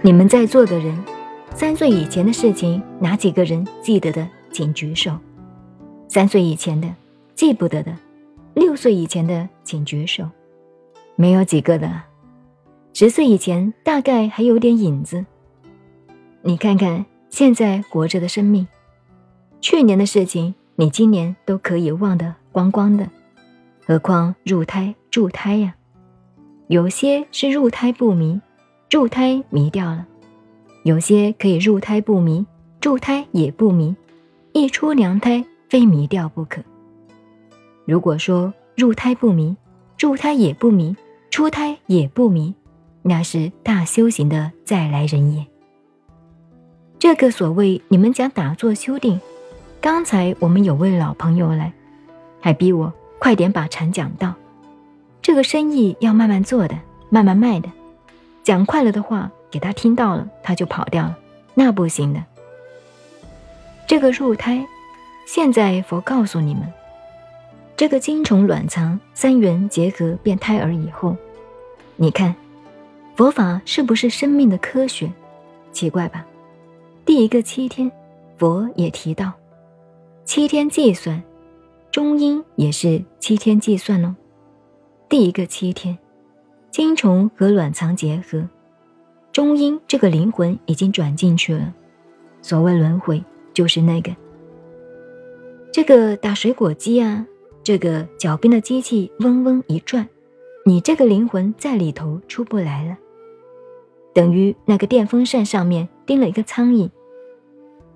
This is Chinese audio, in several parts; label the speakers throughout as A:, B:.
A: 你们在座的人，三岁以前的事情，哪几个人记得的，请举手。三岁以前的记不得的，六岁以前的请举手。没有几个的。十岁以前大概还有点影子。你看看现在活着的生命，去年的事情你今年都可以忘得光光的，何况入胎助胎呀？有些是入胎不迷，助胎迷掉了；有些可以入胎不迷，助胎也不迷，一出娘胎。非迷掉不可。如果说入胎不迷，助胎也不迷，出胎也不迷，那是大修行的再来人也。这个所谓你们讲打坐修定，刚才我们有位老朋友来，还逼我快点把禅讲到。这个生意要慢慢做的，慢慢卖的，讲快了的话给他听到了，他就跑掉了，那不行的。这个入胎。现在佛告诉你们，这个精虫卵藏三元结合变胎儿以后，你看，佛法是不是生命的科学？奇怪吧？第一个七天，佛也提到，七天计算，中阴也是七天计算哦。第一个七天，精虫和卵藏结合，中阴这个灵魂已经转进去了。所谓轮回，就是那个。这个打水果机啊，这个脚边的机器嗡嗡一转，你这个灵魂在里头出不来了，等于那个电风扇上面钉了一个苍蝇。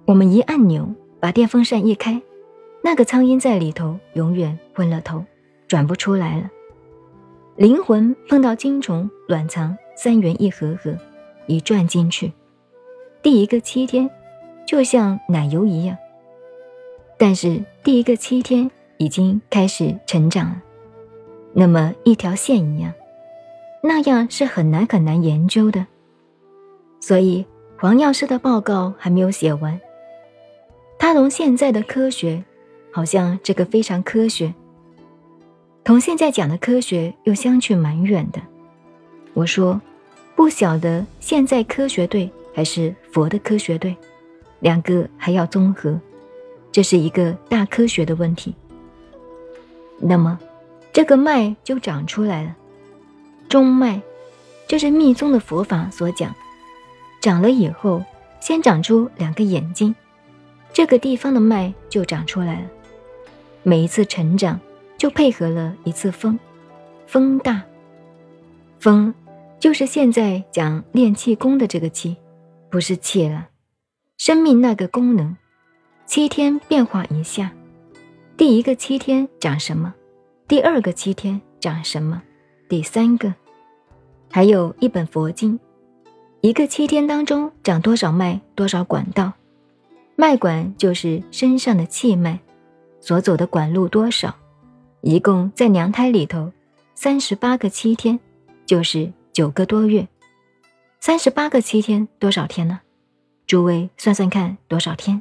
A: 我们一按钮把电风扇一开，那个苍蝇在里头永远昏了头，转不出来了。灵魂碰到金虫卵藏三元一合合，一转进去，第一个七天，就像奶油一样。但是第一个七天已经开始成长了，那么一条线一样，那样是很难很难研究的。所以黄药师的报告还没有写完，他同现在的科学，好像这个非常科学，同现在讲的科学又相去蛮远的。我说，不晓得现在科学对还是佛的科学对，两个还要综合。这是一个大科学的问题。那么，这个脉就长出来了，中脉，这是密宗的佛法所讲，长了以后，先长出两个眼睛，这个地方的脉就长出来了。每一次成长，就配合了一次风，风大，风就是现在讲练气功的这个气，不是气了，生命那个功能。七天变化一下，第一个七天长什么？第二个七天长什么？第三个，还有一本佛经，一个七天当中长多少脉，多少管道？脉管就是身上的气脉，所走的管路多少？一共在娘胎里头，三十八个七天，就是九个多月。三十八个七天多少天呢？诸位算算看多少天？